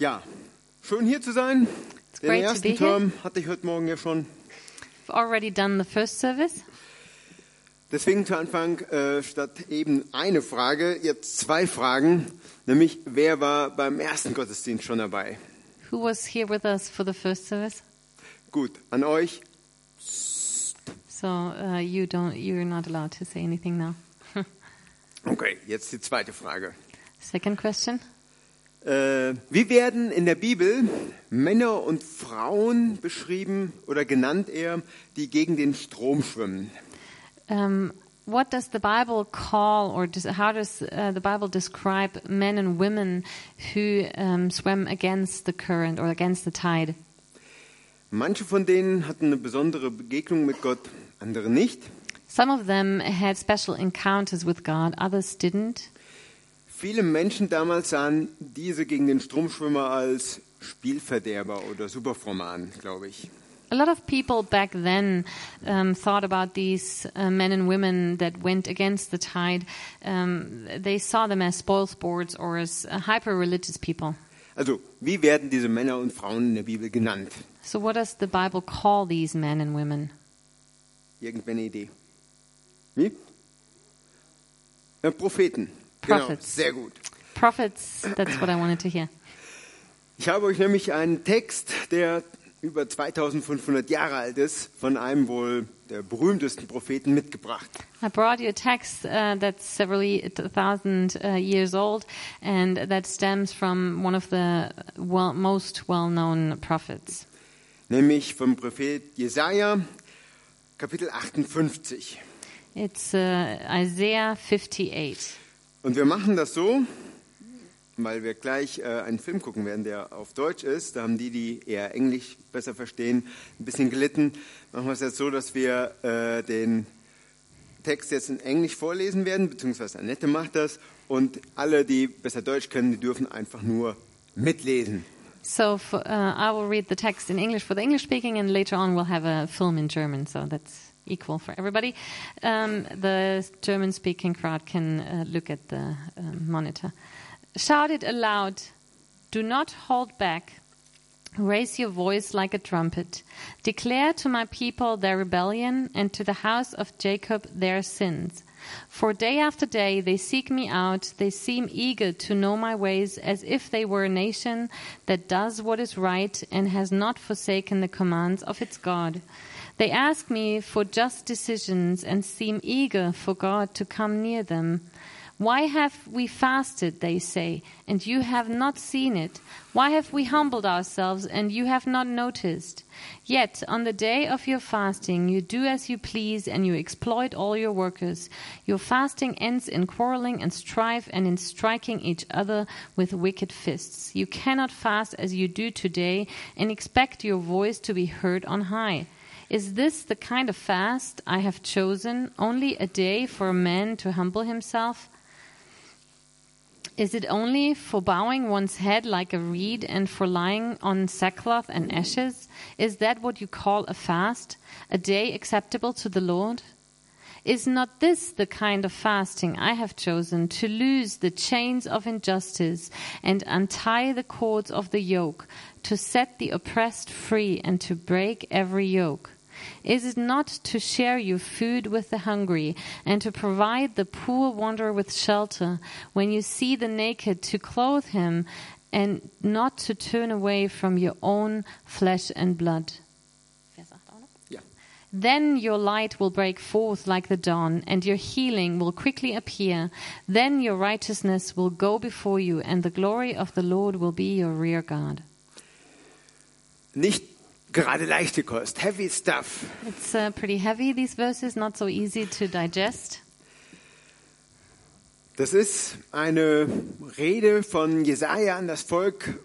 Ja, schön hier zu sein. It's Den ersten here. Term hatte ich heute Morgen ja schon. We've already done the first service. Deswegen zu Anfang äh, statt eben eine Frage, jetzt zwei Fragen. Nämlich, wer war beim ersten Gottesdienst schon dabei? Who was here with us for the first service? Gut, an euch. So uh, you don't, you're not allowed to say anything now. Okay, jetzt die zweite Frage. Second question. Äh, wie werden in der Bibel Männer und Frauen beschrieben oder genannt eher, die gegen den Strom schwimmen? Um, what does the Bible call, or does, how does uh, the Bible describe men and women who um, swim against the current or against the tide? Manche von denen hatten eine besondere Begegnung mit Gott, andere nicht. Some of them had special encounters with God, others didn't. Viele Menschen damals sahen diese gegen den Stromschwimmer als Spielverderber oder Superfromme an, glaube ich. A lot of people back then um, thought about these uh, men and women that went against the tide. Um, they saw them as spoilsports or as uh, hyper religious people. Also, wie werden diese Männer und Frauen in der Bibel genannt? So, what does the Bible call these men and women? Irgendwer eine Idee? Wie? Äh, Propheten. Prophets. Genau, sehr gut. Prophets, that's what I wanted to hear. Ich habe euch nämlich einen Text, der über 2500 Jahre alt ist, von einem wohl der berühmtesten Propheten mitgebracht. I brought you a text uh, that's several thousand uh, years old, and that stems from one of the well, most well-known prophets. Nämlich vom Prophet Jesaja, Kapitel 58. It's uh, Isaiah 58. Und wir machen das so, weil wir gleich äh, einen Film gucken werden, der auf Deutsch ist. Da haben die, die eher Englisch besser verstehen, ein bisschen gelitten. Machen wir es jetzt so, dass wir äh, den Text jetzt in Englisch vorlesen werden, beziehungsweise Annette macht das. Und alle, die besser Deutsch können, die dürfen einfach nur mitlesen. So for, uh, I will read the text in English for the English speaking, and later on we'll have a film in German. So that's equal for everybody. Um, the German speaking crowd can uh, look at the um, monitor. Shout it aloud. Do not hold back. Raise your voice like a trumpet. Declare to my people their rebellion and to the house of Jacob their sins. For day after day they seek me out. They seem eager to know my ways as if they were a nation that does what is right and has not forsaken the commands of its God. They ask me for just decisions and seem eager for God to come near them. Why have we fasted, they say, and you have not seen it? Why have we humbled ourselves, and you have not noticed? Yet on the day of your fasting, you do as you please, and you exploit all your workers. Your fasting ends in quarreling and strife, and in striking each other with wicked fists. You cannot fast as you do today, and expect your voice to be heard on high. Is this the kind of fast I have chosen, only a day for a man to humble himself? Is it only for bowing one's head like a reed and for lying on sackcloth and ashes? Is that what you call a fast, a day acceptable to the Lord? Is not this the kind of fasting I have chosen to loose the chains of injustice and untie the cords of the yoke, to set the oppressed free and to break every yoke? Is it not to share your food with the hungry and to provide the poor wanderer with shelter when you see the naked to clothe him and not to turn away from your own flesh and blood? Then your light will break forth like the dawn, and your healing will quickly appear. Then your righteousness will go before you, and the glory of the Lord will be your rear guard. Nicht gerade leichte Kost, heavy stuff. It's uh, pretty heavy, these verses, not so easy to digest. Das ist eine Rede von Jesaja an das Volk,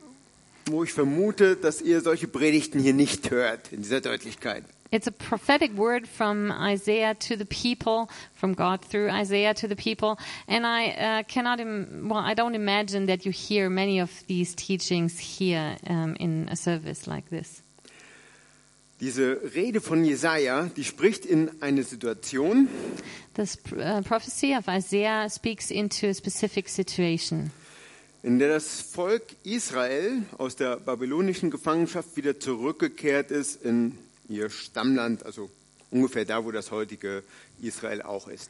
wo ich vermute, dass ihr solche Predigten hier nicht hört, in dieser Deutlichkeit. It's a prophetic word from Isaiah to the people, from God through Isaiah to the people. And I uh, cannot, well, I don't imagine that you hear many of these teachings here um, in a service like this. Diese Rede von Jesaja, die spricht in eine Situation, This uh, prophecy of Isaiah speaks into a specific situation. in der das Volk Israel aus der babylonischen Gefangenschaft wieder zurückgekehrt ist in ihr Stammland, also ungefähr da, wo das heutige Israel auch ist.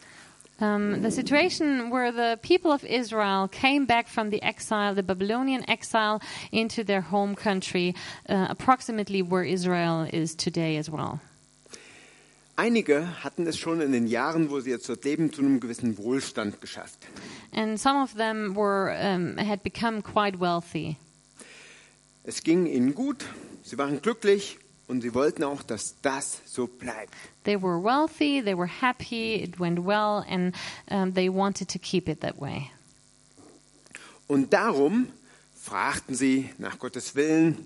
Um, the situation where the people of Israel came back from the exile, the Babylonian exile, into their home country, uh, approximately where Israel is today as well. Einige hatten es schon in den Jahren, wo sie jetzt dort leben, zu einem gewissen Wohlstand geschafft. And some of them were um, had become quite wealthy. Es ging ihnen gut, sie waren glücklich und sie wollten auch, dass das so bleibt. They were wealthy, they were happy, it went well, and um, they wanted to keep it that way. Und darum fragten sie nach Gottes Willen,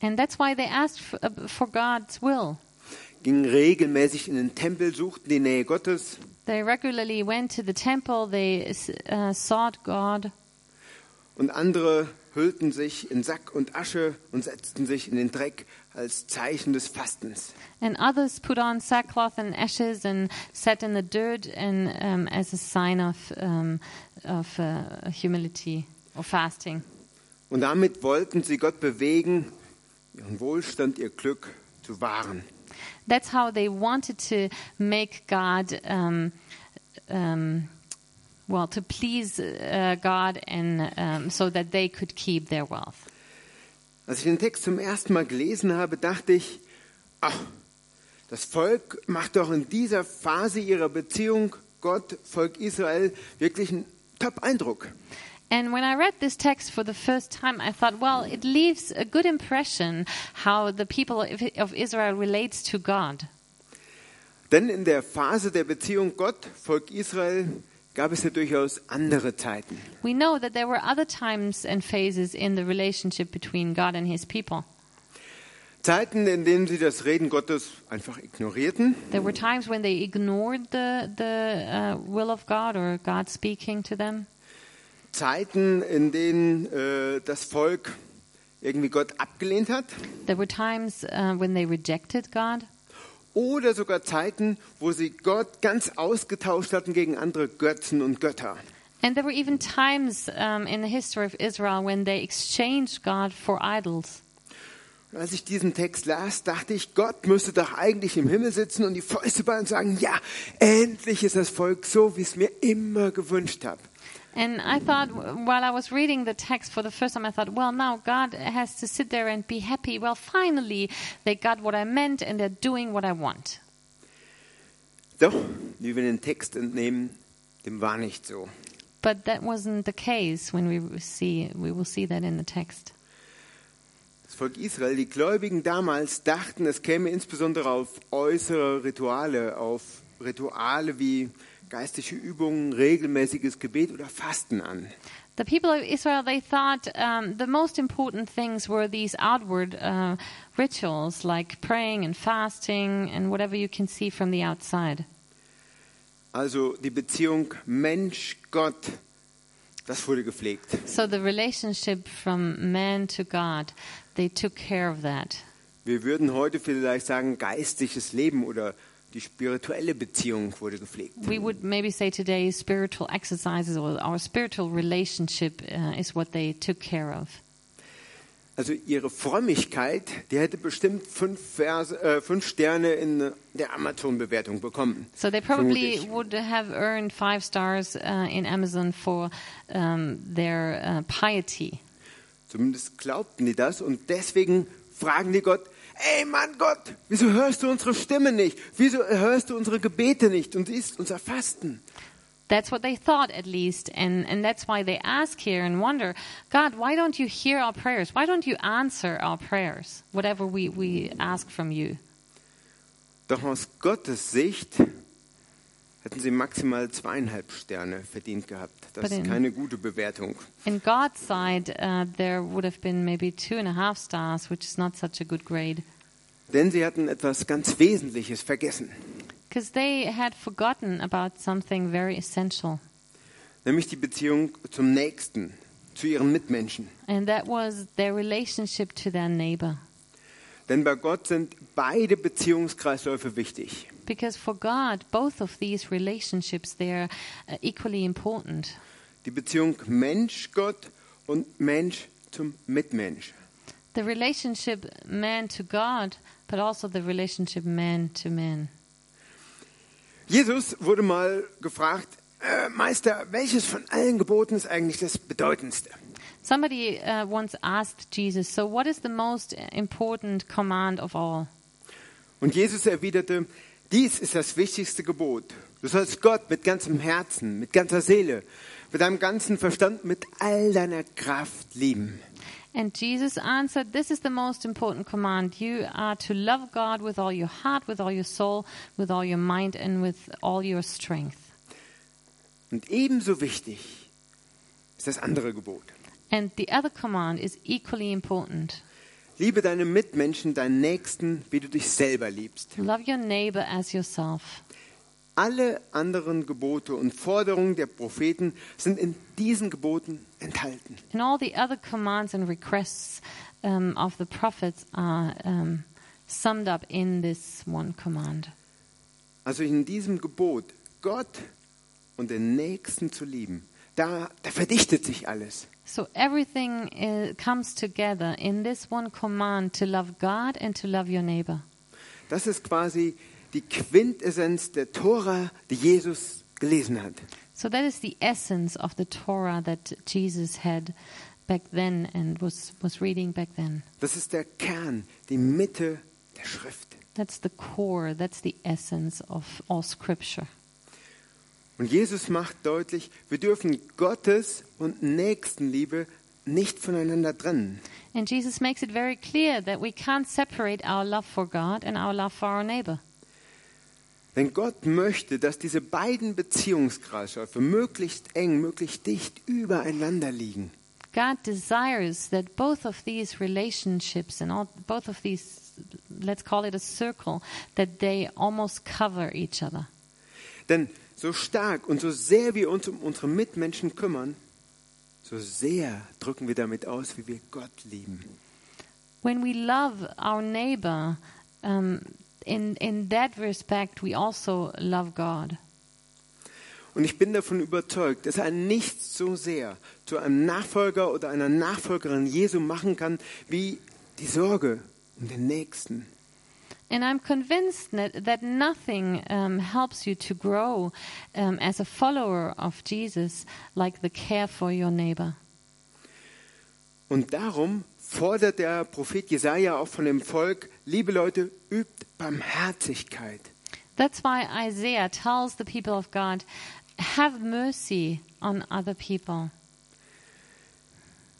And that's why they asked for, uh, for God's will. gingen regelmäßig in den Tempel, suchten die Nähe Gottes They regularly went to the temple, they uh, sought God, und andere hüllten sich in Sack und Asche und setzten sich in den Dreck als Zeichen des Fastens. and others put on sackcloth and ashes and sat in the dirt and um, as a sign of, um, of uh, humility or fasting. Und damit wollten sie Gott bewegen, ihren Wohlstand, ihr Glück zu wahren. That's how they wanted to make God, um, um, well, to please uh, God and um, so that they could keep their wealth. Als ich den Text zum ersten Mal gelesen habe, dachte ich, ach, das Volk macht doch in dieser Phase ihrer Beziehung Gott, Volk Israel, wirklich einen Top-Eindruck. And when I read this text for the first time, I thought, well, it leaves a good impression how the people of of Israel relates to God. Denn in der Phase der Beziehung Gott, Volk Israel, gab es ja durchaus andere Zeiten. We know that there were other times and phases in the relationship between God and his people. Zeiten, in denen sie das Reden Gottes einfach ignorierten. There were times when they ignored the, the uh, will of God or God speaking to them. Zeiten, in denen äh, das Volk irgendwie Gott abgelehnt hat. There were times uh, when they rejected God. Oder sogar Zeiten, wo sie Gott ganz ausgetauscht hatten gegen andere Götzen und Götter. And there were even times um, in the history of Israel when they exchanged God for idols. Und als ich diesen Text las, dachte ich, Gott müsste doch eigentlich im Himmel sitzen und die Fäuste ballen und sagen, ja, endlich ist das Volk so, wie es mir immer gewünscht habe. And I thought, while I was reading the text for the first time, I thought, well, now God has to sit there and be happy. Well, finally, they got what I meant and they're doing what I want. Doch, wie wir den Text entnehmen, dem war nicht so. But that wasn't the case when we see, we will see that in the text. Das Volk Israel, die Gläubigen damals dachten, es käme insbesondere auf äußere Rituale, auf Rituale wie geistliche Übungen, regelmäßiges Gebet oder Fasten an. The people of Israel, they thought um, the most important things were these outward uh, rituals like praying and fasting and whatever you can see from the outside. Also die Beziehung Mensch-Gott, das wurde gepflegt. So the relationship from man to God, they took care of that. Wir würden heute vielleicht sagen, geistliches Leben oder die spirituelle Beziehung wurde gepflegt. We would maybe say today spiritual exercises or our spiritual relationship uh, is what they took care of. Also ihre Frömmigkeit, die hätte bestimmt fünf, Verse, äh, fünf Sterne in der Amazon-Bewertung bekommen. So they probably vermute ich. would have earned five stars uh, in Amazon for um, their uh, piety. Zumindest glaubten die das und deswegen fragen die Gott, ey Mann Gott, wieso hörst du unsere Stimme nicht? Wieso hörst du unsere Gebete nicht und siehst unser Fasten? That's what they thought, at least, and and that's why they ask here and wonder, God, why don't you hear our prayers? Why don't you answer our prayers, whatever we we ask from you? Doch aus Gottes Sicht hätten sie maximal zweieinhalb Sterne verdient gehabt. Das ist in- keine gute Bewertung. In God's side, uh, there would have been maybe two and a half stars, which is not such a good grade, Denn sie hatten etwas ganz Wesentliches vergessen. because they had forgotten about something very essential, Nämlich die Beziehung zum Nächsten, zu ihren Mitmenschen. and that was their relationship to their neighbor. Denn bei Gott sind beide Beziehungskreisläufe wichtig. Because for God, both of these relationships they are uh, equally important. die Beziehung Mensch-Gott und Mensch zum Mitmensch. The relationship man to God, but also the relationship man to man. Jesus wurde mal gefragt, äh, Meister, welches von allen Geboten ist eigentlich das bedeutendste? Somebody uh, once asked Jesus, So, what is the most important command of all? Und Jesus erwiderte, dies ist das wichtigste Gebot. Du sollst Gott mit ganzem Herzen, mit ganzer Seele, mit deinem ganzen Verstand, mit all deiner Kraft lieben. And Jesus answered, This is the most important command. You are to love God with all your heart, with all your soul, with all your mind, and with all your strength. Und ebenso wichtig ist das andere Gebot. And the other command is equally important. Liebe deine Mitmenschen, deinen Nächsten, wie du dich selber liebst. Love your neighbor as yourself. Alle anderen Gebote und Forderungen der Propheten sind in diesen Geboten enthalten. And all the other commands and requests um, of the prophets are um, summed up in this one command. Also in diesem Gebot, Gott und den Nächsten zu lieben, da, da verdichtet sich alles. So everything uh, comes together in this one command to love God and to love your neighbor. Das ist quasi die Quintessenz der Tora, die Jesus gelesen hat. So that is the essence of the Torah that Jesus had back then and was, was reading back then. Das ist der Kern, die Mitte der Schrift. That's the core, that's the essence of all scripture. Und Jesus macht deutlich, wir dürfen Gottes und Nächstenliebe nicht voneinander trennen. And Jesus makes it very clear that we can't separate our love for God and our love for our neighbor. Denn Gott möchte, dass diese beiden Beziehungskreisläufe möglichst eng, möglichst dicht übereinander liegen. God desires that both of these relationships and all, both of these, let's call it a circle, that they almost cover each other. Denn so stark und so sehr wir uns um unsere Mitmenschen kümmern, so sehr drücken wir damit aus, wie wir Gott lieben. When we love our neighbor, um, in, in that respect, we also love God. Und ich bin davon überzeugt, dass ein nichts so sehr zu einem Nachfolger oder einer Nachfolgerin Jesu machen kann, wie die Sorge um den Nächsten. And I'm convinced that, that nothing um, helps you to grow um, as a follower of Jesus like the care for your neighbor. Und darum fordert der Prophet Jesaja auch von dem Volk, liebe Leute, übt Barmherzigkeit. That's why Isaiah tells the people of God, have mercy on other people.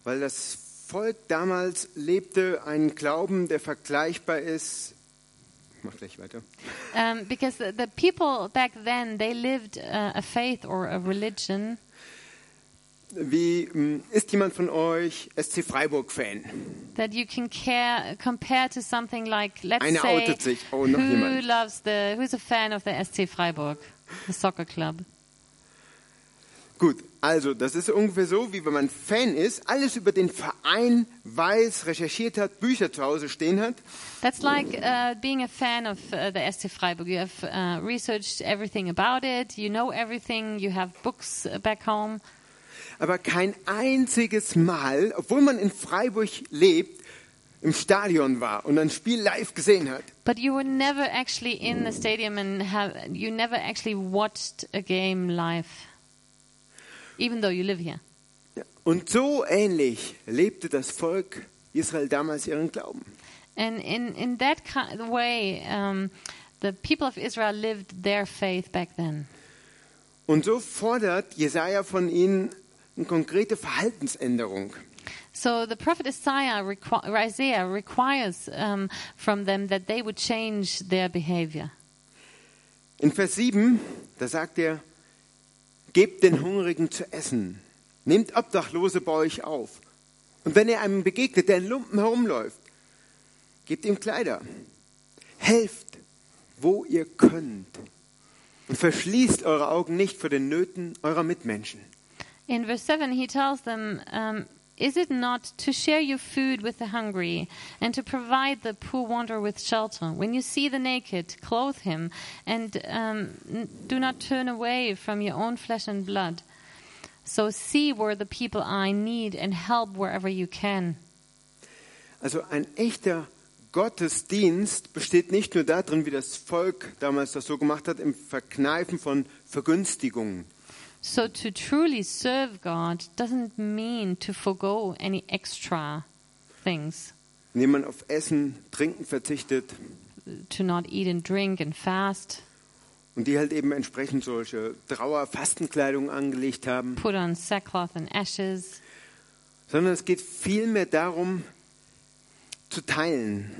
Weil das Volk damals lebte einen Glauben, der vergleichbar ist. Mach gleich weiter. Um, because the, the people back then, they lived uh, a faith or a religion. Wie ähm, ist jemand von euch SC Freiburg Fan? that you can care compare to something like let's Einer say outet sich. Oh, noch who jemand. loves the who's a fan of the SC Freiburg the soccer club Gut, also das ist ungefähr so, wie wenn man Fan ist, alles über den Verein weiß, recherchiert hat, Bücher zu Hause stehen hat. That's like uh, being a fan of uh, the SC Freiburg. You have uh, researched everything about it. You know everything. You have books uh, back home. Aber kein einziges Mal, obwohl man in Freiburg lebt, im Stadion war und ein Spiel live gesehen hat. but you were never actually in the stadium and have you never actually watched a game live even though you live here Und so ähnlich lebte das Volk Israel damals ihren Glauben. And in, in that way, um, the people of Israel lived their faith back then. Und so fordert Jesaja von ihnen eine konkrete Verhaltensänderung. So the prophet Isaiah, requ- Isaiah requires um, from them that they would change their behavior. In Vers 7, da sagt er, gebt den Hungrigen zu essen, nehmt Obdachlose bei euch auf. Und wenn ihr einem begegnet, der in Lumpen herumläuft, gebt ihm Kleider. Helft, wo ihr könnt. Und verschließt eure Augen nicht vor den Nöten eurer Mitmenschen. In verse 7, he tells them, um, Is it not to share your food with the hungry and to provide the poor wanderer with shelter? When you see the naked, clothe him and um, do not turn away from your own flesh and blood. So see where the people are in need and help wherever you can. Also ein echter Gottesdienst besteht nicht nur darin, wie das Volk damals das so gemacht hat, im Verkneifen von Vergünstigungen. So to truly serve God doesn't mean to forego any extra things, indem man auf Essen, Trinken verzichtet to not eat and drink and fast, und die halt eben entsprechend solche Trauer-Fastenkleidung angelegt haben, put on sackcloth and ashes. sondern es geht vielmehr darum, zu teilen,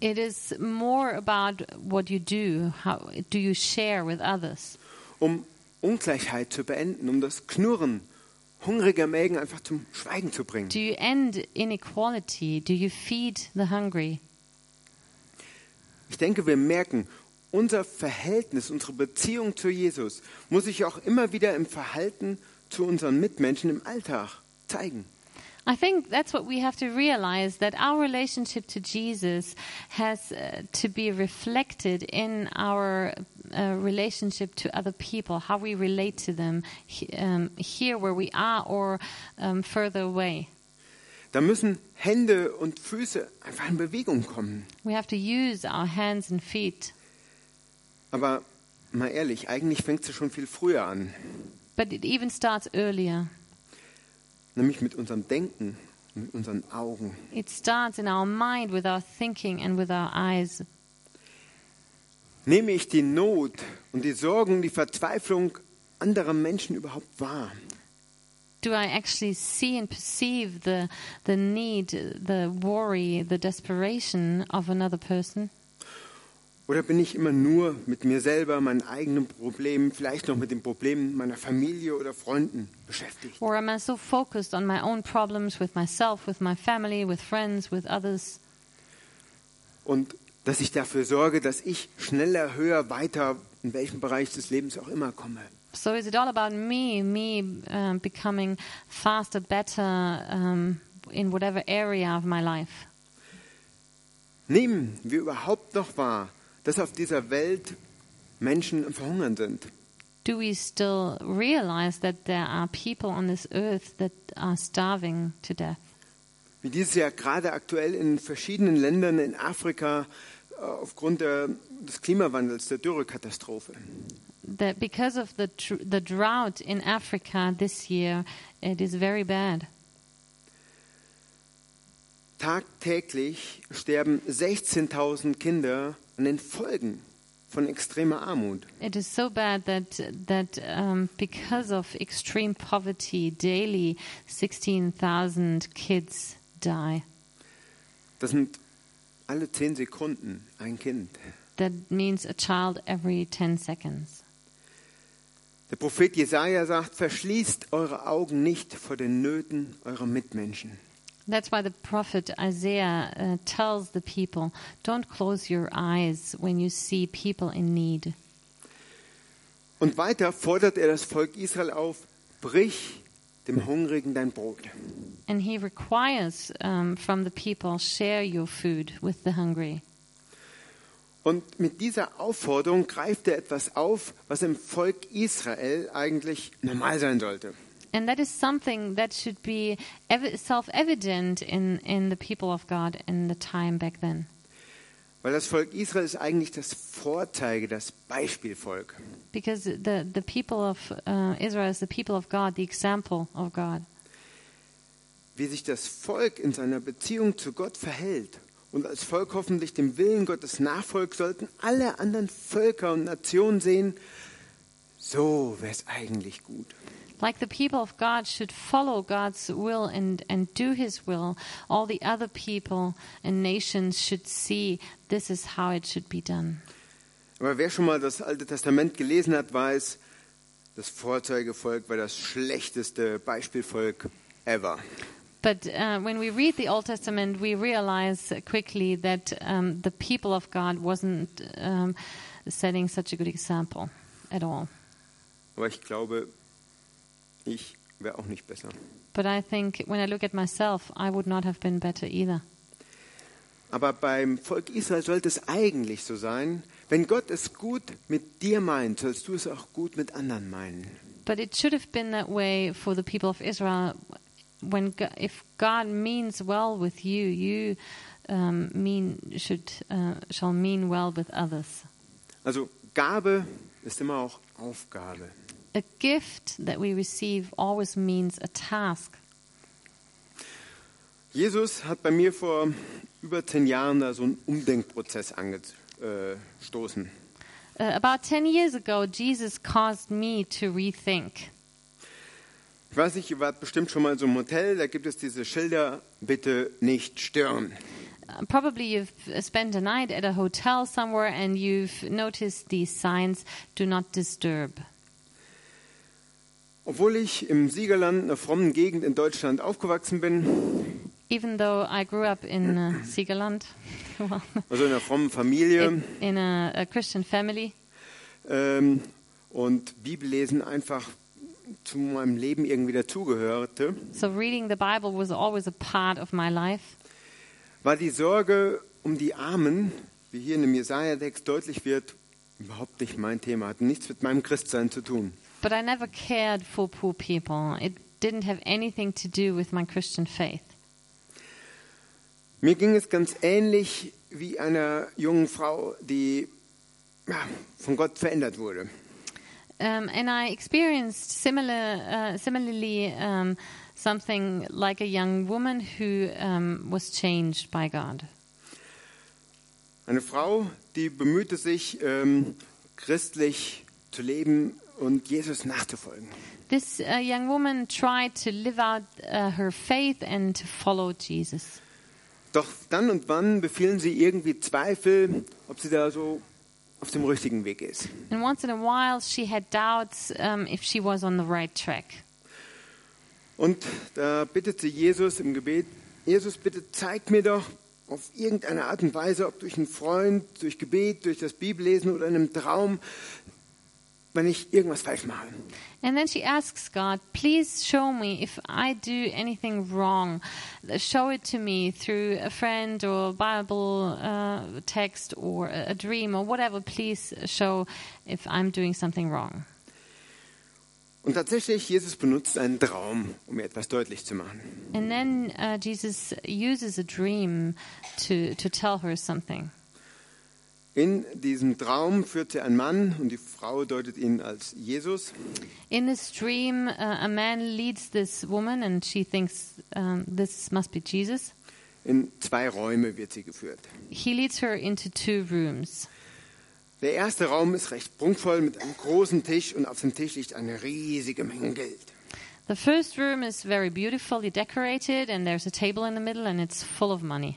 It is more about what you do. How do you share with others? um Ungleichheit zu beenden, um das Knurren hungriger Mägen einfach zum Schweigen zu bringen. Do you end inequality? Do you feed the hungry? Ich denke, wir merken, unser Verhältnis, unsere Beziehung zu Jesus muss sich auch immer wieder im Verhalten zu unseren Mitmenschen im Alltag zeigen. I think that's what we have to realize that our relationship to Jesus has uh, to be reflected in our uh, relationship to other people, how we relate to them he- um, here where we are or um, further away. Da müssen Hände und Füße einfach in Bewegung kommen. We have to use our hands and feet. Aber mal ehrlich, eigentlich fängt es schon viel früher an, But it even starts earlier. Nämlich mit unserem Denken, mit unseren Augen. It starts in our mind with our thinking and with our eyes. Nehme ich die Not und die Sorgen, die Verzweiflung anderer Menschen überhaupt wahr? Do I actually see and perceive the, the need, the worry, the desperation of another person? Oder bin ich immer nur mit mir selber, meinen eigenen Problemen, vielleicht noch mit den Problemen meiner Familie oder Freunden beschäftigt? Or am I so focused on my own problems with myself, with my family, with friends, with others? Und dass ich dafür sorge, dass ich schneller, höher, weiter, in welchem Bereich des Lebens auch immer komme. So is it all about me, me um, becoming faster, better um, in whatever area of my life? Nehmen wir überhaupt noch wahr, dass auf dieser Welt Menschen Verhungern sind? Do we still realize that there are people on this earth that are starving to death? Wie dieses Jahr gerade aktuell in verschiedenen Ländern in Afrika äh, aufgrund der, des Klimawandels, der Dürrekatastrophe. That because of the the drought in Africa this year, it is very bad. Tagtäglich sterben 16.000 Kinder an den Folgen von extremer Armut. It is so bad that that um, because of extreme poverty, daily 16,000 kids die. Das sind alle zehn Sekunden ein Kind. That means a child every 10 seconds. Der Prophet Jesaja sagt: Verschließt eure Augen nicht vor den Nöten eurer Mitmenschen. That's why the prophet Isaiah uh, tells the people, "Don't close your eyes when you see people in need." Und weiter fordert er das Volk Israel auf: Brich dem Hungrigen dein Brot. And he requires um, from the people, "Share your food with the hungry." Und mit dieser Aufforderung greift er etwas auf, was im Volk Israel eigentlich normal sein sollte. And that is something that should be ev- self-evident in, in the people of God in the time back then. Weil das Volk Israel ist eigentlich das Vorzeige, das Beispielvolk. Because the, the people of uh, Israel is the people of God, the example of God. Wie sich das Volk in seiner Beziehung zu Gott verhält und als Volk hoffentlich dem Willen Gottes nachfolgt, sollten alle anderen Völker und Nationen sehen, so wäre es eigentlich gut. Like the people of God should follow God's will and, and do his will, all the other people and nations should see this is how it should be done. Aber wer schon mal das Alte Testament gelesen hat, weiß, das Vorzeigevolk war das schlechteste Beispielvolk ever. But uh, when we read the Old Testament, we realize quickly that um, the people of God wasn't um, setting such a good example at all. Aber ich glaube, ich wäre auch nicht besser. But I think when I look at myself, I would not have been better either. Aber beim Volk Israel sollte es eigentlich so sein, wenn Gott es gut mit dir meint, sollst du es auch gut mit anderen meinen. But it should have been that way for the people of Israel. When if God means well with you, you um, mean should uh, shall mean well with others. Also Gabe ist immer auch Aufgabe. A gift that we receive always means a task. Jesus hat bei mir vor über zehn Jahren da so einen Umdenkprozess angestoßen. Uh, about 10 years ago, Jesus caused me to rethink. Ich weiß nicht, ihr wart bestimmt schon mal so im Hotel, da gibt es diese Schilder, bitte nicht stören. Uh, probably you've uh, spent a night at a hotel somewhere and you've noticed these signs do not disturb. Obwohl ich im Siegerland, einer frommen Gegend in Deutschland aufgewachsen bin, Even though I grew up in uh, Siegerland, well, also in einer frommen Familie. In, a, a Christian family, ähm, und Bibellesen einfach zu meinem Leben irgendwie dazugehörte, so reading the Bible was always a part of my life. war die Sorge um die Armen, wie hier in dem Jesaja-Text deutlich wird, überhaupt nicht mein Thema, hat nichts mit meinem Christsein zu tun. But I never cared for poor people. It didn't have anything to do with my Christian faith. Mir ging es ganz ähnlich wie einer jungen Frau, die von Gott verändert wurde. Um, and I experienced similar, uh, similarly um, something like a young woman who um, was changed by God. Eine Frau, die bemühte sich, ähm, christlich zu leben und Jesus nachzufolgen. This uh, young woman tried to live out uh, her faith and to follow Jesus. Doch dann und wann befielen sie irgendwie Zweifel, ob sie da so auf dem richtigen Weg ist. And once in a while, she had doubts um, if she was on the right track. Und da bittet sie Jesus im Gebet, Jesus, bitte zeig mir doch auf irgendeine Art und Weise, ob durch einen Freund, durch Gebet, durch das Bibellesen oder in einem Traum, wenn ich irgendwas falsch mache. And then she asks God, please show me if I do anything wrong. Show it to me through a friend or Bible uh, text or a a dream or whatever. Please show if I'm doing something wrong. Und tatsächlich, Jesus benutzt einen Traum, um mir etwas deutlich zu machen. And then uh, Jesus uses a dream to, to tell her something. In diesem Traum führt sie einen Mann und die Frau deutet ihn als Jesus. In this dream, uh, a man leads this woman, and she thinks um, this must be Jesus. In zwei Räume wird sie geführt. He leads her into two rooms. Der erste Raum ist recht prunkvoll mit einem großen Tisch und auf dem Tisch liegt eine riesige Menge Geld. The first room is very beautifully decorated, and there's a table in the middle, and it's full of money.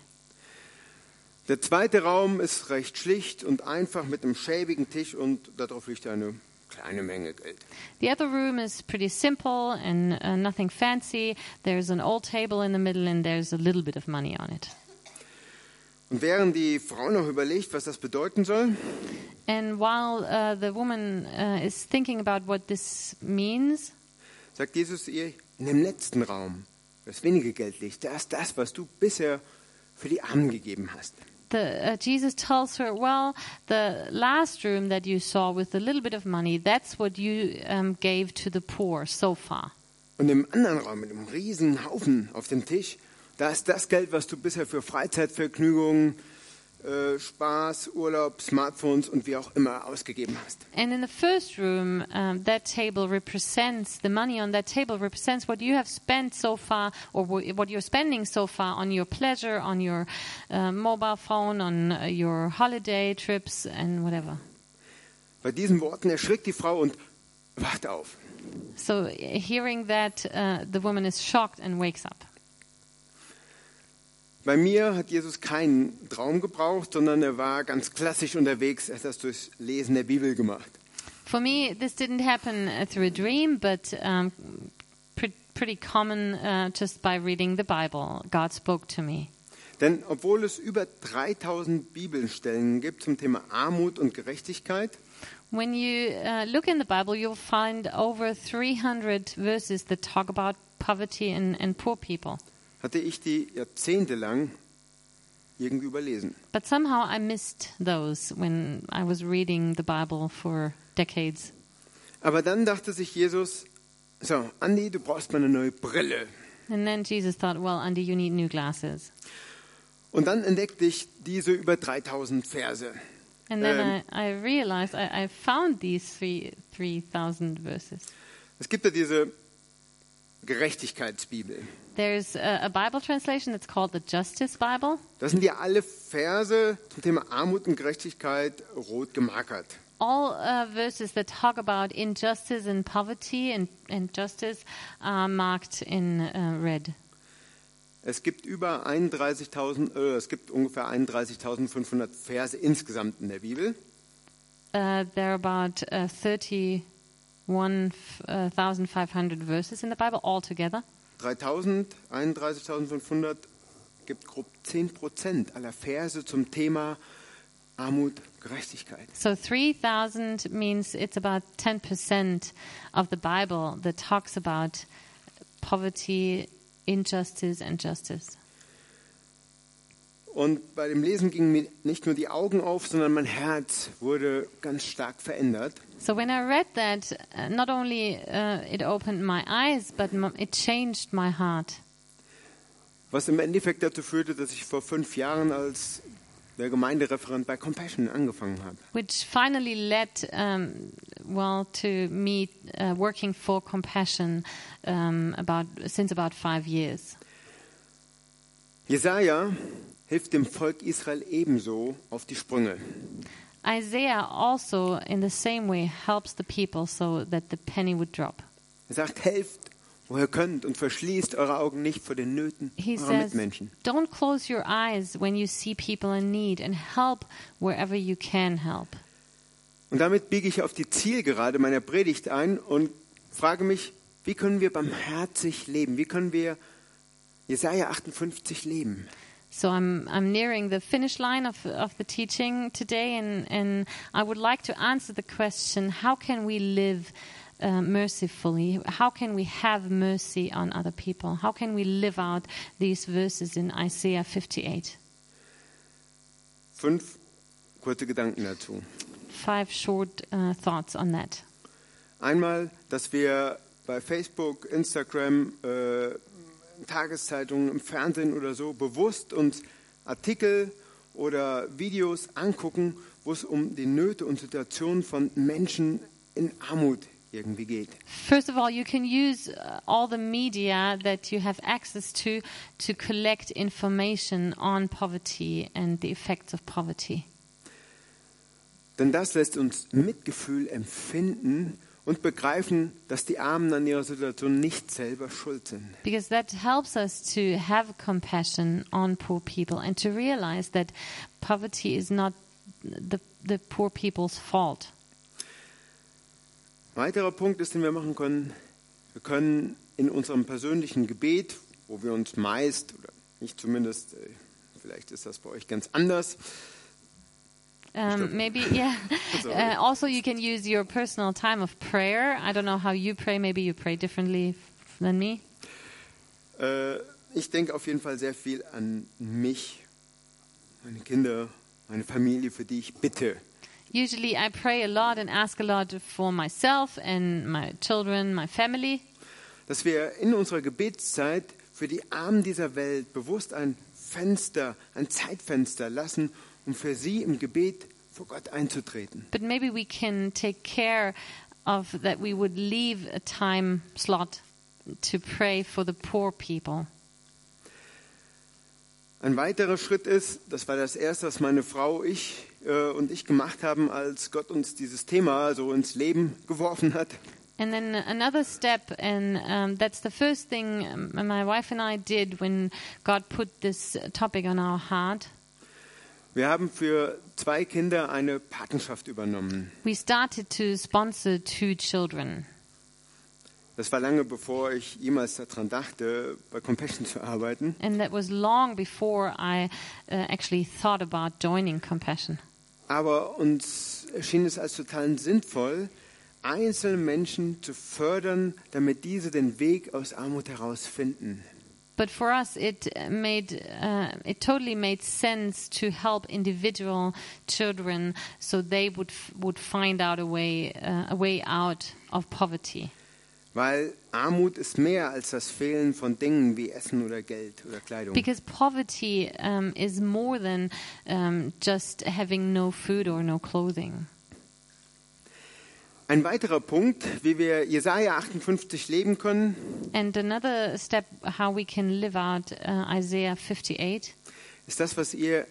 Der zweite Raum ist recht schlicht und einfach mit einem schäbigen Tisch und darauf liegt eine kleine Menge Geld. The other room is pretty simple and uh, nothing fancy. There's an old table in the middle, and there's a little bit of money on it. Und während die Frau noch überlegt, was das bedeuten soll, And while uh, the woman uh, is thinking about what this means, sagt Jesus ihr, in dem letzten Raum, das wenige Geld liegt, da ist das, was du bisher für die Armen gegeben hast. The, uh, Jesus tells her, Well, the last room that you saw with a little bit of money, that's what you um, gave to the poor so far. Und im anderen Raum mit einem riesen Haufen auf dem Tisch, da ist das Geld, was du bisher für Freizeitvergnügungen, äh, Spaß, Urlaub, Smartphones und wie auch immer ausgegeben hast. And in the first room, um, that table represents the money on that table represents what you have spent so far, or wh- what you're spending so far on your pleasure, on your uh, mobile phone, on uh, your holiday trips, and whatever. Bei diesen Worten erschrickt die Frau und wacht auf. So, hearing that, uh, the woman is shocked and wakes up. Bei mir hat Jesus keinen Traum gebraucht, sondern er war ganz klassisch unterwegs. Er hat das durchs Lesen der Bibel gemacht. For me, this didn't happen uh, through a dream, but um, pre- pretty common uh, just by reading the Bible. God spoke to me. Denn obwohl es über 3000 Bibelstellen gibt zum Thema Armut und Gerechtigkeit, When you uh, look in the Bible, you'll find over 300 verses that talk about poverty and, and poor people. Hatte ich die jahrzehntelang irgendwie überlesen. But somehow I missed those when I was reading the Bible for decades. Aber dann dachte sich Jesus, so, Andi, du brauchst mal eine neue Brille. And then Jesus thought, well, Andy, you need new glasses. Und dann entdeckte ich diese über 3000 Verse. And then Um, I, I realized I, I found these three 3,000 verses. Es gibt ja diese Gerechtigkeitsbibel. There's a, a Bible translation that's called the Justice Bible. Das sind ja alle Verse zum Thema Armut und Gerechtigkeit rot gemarkert. all uh, verses that talk about injustice and poverty and, and justice are marked in uh, red. Es gibt über 31.000, äh, es gibt ungefähr 31.500 Verse insgesamt in der Bibel. Uh, there are about uh, 30 1,500 uh, verses in the Bible altogether. 3000, 31.500 gibt grob 10% aller Verse zum Thema Armut, Gerechtigkeit. So 3000 means it's about 10% of the Bible that talks about poverty, injustice and justice. Und bei dem Lesen gingen mir nicht nur die Augen auf, sondern mein Herz wurde ganz stark verändert. So when I read that, uh, not only uh, it opened my eyes, but it changed my heart. Was im Endeffekt dazu führte, dass ich vor fünf Jahren als der Gemeindereferent bei Compassion angefangen habe. Which finally led, um, well, to me uh, working for Compassion um, about since about five years. Jesaja hilft dem Volk Israel ebenso auf die Sprünge. Isaiah also, in the same way, helps the people so that the penny would drop. Er sagt, helft, wo ihr könnt und verschließt eure Augen nicht vor den Nöten He eurer says, Mitmenschen. Don't close your eyes when you see people in need and help wherever you can help. Und damit biege ich auf die Zielgerade meiner Predigt ein und frage mich, wie können wir barmherzig leben? Wie können wir Jesaja 58 leben? So I'm I'm nearing the finish line of of the teaching today, and and I would like to answer the question: How can we live uh, mercifully? How can we have mercy on other people? How can we live out these verses in Isaiah 58? Fünf kurze Gedanken dazu. Five short uh, thoughts on that. Einmal, dass wir bei Facebook, Instagram, äh, Tageszeitungen, im Fernsehen oder so bewusst uns Artikel oder Videos angucken, wo es um die Nöte und Situationen von Menschen in Armut irgendwie geht. First of all, you can use uh, all the media that you have access to to collect information on poverty and the effects of poverty. Denn das lässt uns Mitgefühl empfinden und begreifen, dass die Armen an ihrer Situation nicht selber schuld sind. Because that helps us to have compassion on poor people and to realize that poverty is not the, the poor people's fault. Weiterer Punkt ist, den wir machen können, wir können in unserem persönlichen Gebet, wo wir uns meist, oder nicht zumindest, äh, vielleicht ist das bei euch ganz anders, Um, maybe, yeah. Uh, also, you can use your personal time of prayer. I don't know how you pray. Maybe you pray differently than me. äh, ich denke auf jeden Fall sehr viel an mich, meine Kinder, meine Familie, für die ich bitte. Usually, I pray a lot and ask a lot for myself and my children, my family. Dass wir in unserer Gebetszeit für die Armen dieser Welt bewusst ein Fenster, ein Zeitfenster lassen, um für sie im Gebet vor Gott einzutreten. But maybe we can take care of that we would leave a time slot to pray for the poor people. Ein weiterer Schritt ist, das war das erste, was meine Frau, ich äh, und ich gemacht haben, als Gott uns dieses Thema so ins Leben geworfen hat. And then another step, and um, that's the first thing my wife and I did when God put this topic on our heart. Wir haben für zwei Kinder eine Patenschaft übernommen. We started to sponsor two children. Das war lange bevor ich jemals daran dachte, bei Compassion zu arbeiten. And that was long before I uh, actually thought about joining Compassion. Aber uns erschien es als total sinnvoll, einzelne Menschen zu fördern, damit diese den Weg aus Armut herausfinden. But for us, it made uh, it totally made sense to help individual children so they would would find out a way uh, a way out of poverty. Weil Armut ist mehr als das Fehlen von Dingen wie Essen oder Geld oder Kleidung. Because poverty um, is more than um, just having no food or no clothing. Ein weiterer Punkt, wie wir Jesaja 58 leben können, And another step how we can live out uh, Isaiah 58 ist das, was ihr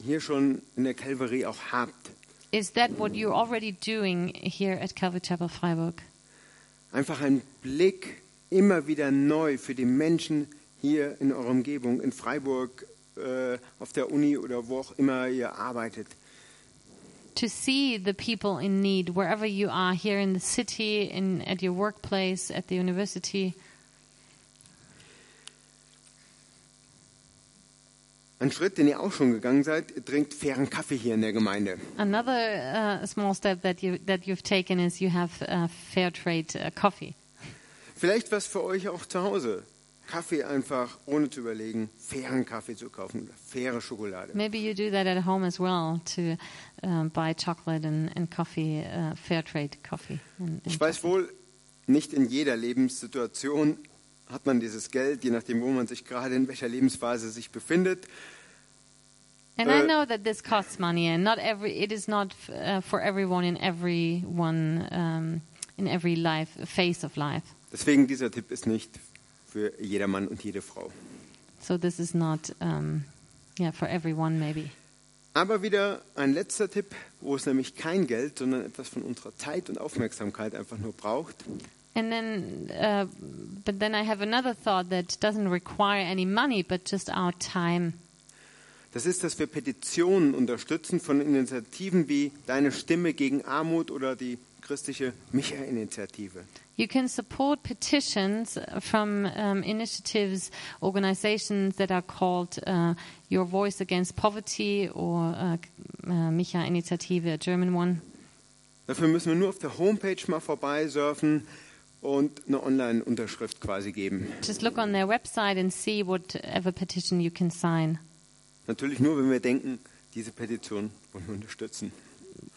hier schon in der Calvary auch habt. is that what you're already doing here at Calvary Chapel Freiburg. Einfach ein Blick immer wieder neu für die Menschen hier in eurer Umgebung, in Freiburg, äh, auf der Uni oder wo auch immer ihr arbeitet. To see the people in need wherever you are, here in the city, in at your workplace, at the university. Ein Schritt, den ihr auch schon gegangen seid, trinkt fairen Kaffee hier in der Gemeinde. Another uh, small step that you that you've taken is you have uh, fair trade uh, coffee. Vielleicht was für euch auch zu Hause. Kaffee einfach, ohne zu überlegen, fairen Kaffee zu kaufen oder faire Schokolade. Maybe you do that at home as well to um, buy chocolate and, and coffee, uh, fair trade coffee. And, and Ich weiß wohl, nicht in jeder Lebenssituation hat man dieses Geld, je nachdem, wo man sich gerade in welcher Lebensphase sich befindet. And I Uh, know that this costs money, and not every it is not uh, for everyone in every one um, in every life phase of life. Deswegen dieser Tipp ist nicht für jeder Mann und jede Frau. So this is not um, yeah for everyone maybe. Aber wieder ein letzter Tipp, wo es nämlich kein Geld, sondern etwas von unserer Zeit und Aufmerksamkeit einfach nur braucht. And then, uh, but then I have another thought that doesn't require any money, but just our time. Das ist, dass wir Petitionen unterstützen von Initiativen wie Deine Stimme gegen Armut oder die christliche Micha-Initiative. You can support petitions from um, initiatives, organizations that are called uh, Your Voice Against Poverty or uh, uh, Micha Initiative, a German one. Dafür müssen wir nur auf der Homepage mal vorbeisurfen und eine Online-Unterschrift quasi geben. Just look on their website and see whatever petition you can sign. Natürlich nur, wenn wir denken, diese Petition wollen wir unterstützen.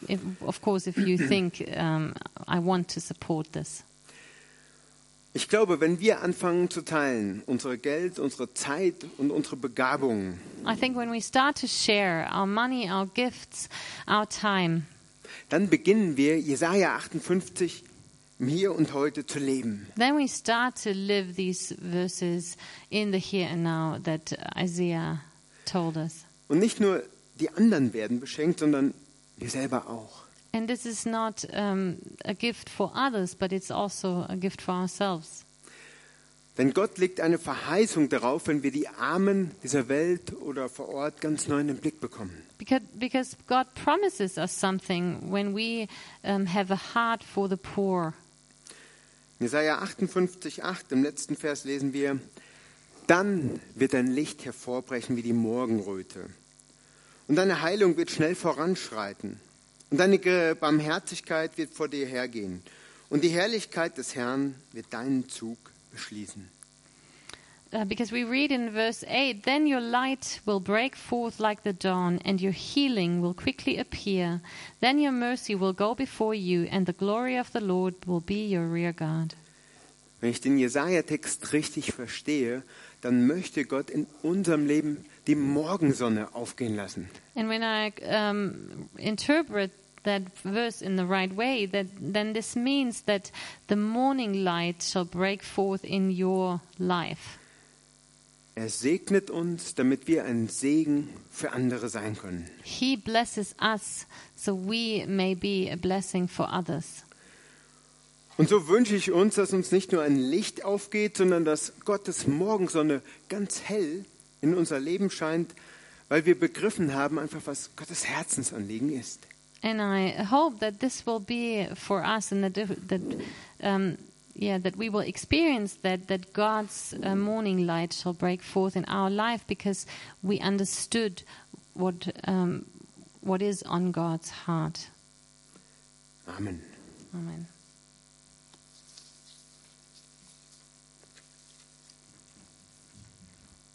If, of course, if you think um, I want to support this. Ich glaube, wenn wir anfangen zu teilen, unsere Geld, unsere Zeit und unsere Begabungen, I think when we start to share our money, our gifts, our time, dann beginnen wir, Jesaja 58 im Hier und Heute zu leben. then we start to live these verses in the here and now that Isaiah told us. Und nicht nur die anderen werden beschenkt, sondern wir selber auch. And this is not um, a gift for others, but it's also a gift for ourselves. Denn Gott legt eine Verheißung darauf, wenn wir die Armen dieser Welt oder vor Ort ganz neu in den Blick bekommen. Because, because God promises us something when we um, have a heart for the poor. In Jesaja 58,8 im letzten Vers lesen wir: Dann wird dein Licht hervorbrechen wie die Morgenröte. Und deine Heilung wird schnell voranschreiten. Und deine Barmherzigkeit wird vor dir hergehen. Und die Herrlichkeit des Herrn wird deinen Zug beschließen. Uh, because we read in verse 8 Then your light will break forth like the dawn, and your healing will quickly appear. Then your mercy will go before you, and the glory of the Lord will be your rear guard. Wenn ich den Jesaja-Text richtig verstehe, dann möchte Gott in unserem Leben die Morgensonne aufgehen lassen. And when I um, interpret that verse in the right way, that then this means that the morning light shall break forth in your life. Er segnet uns, damit wir ein Segen für andere sein können. He blesses us so we may be a blessing for others. Und so wünsche ich uns, dass uns nicht nur ein Licht aufgeht, sondern dass Gottes Morgensonne ganz hell in unser Leben scheint, weil wir begriffen haben, einfach was Gottes Herzensanliegen ist. And I hope that this will be for us, and that that um, yeah, that we will experience that that God's uh, morning light shall break forth in our life because we understood what um, what is on God's heart. Amen. Amen.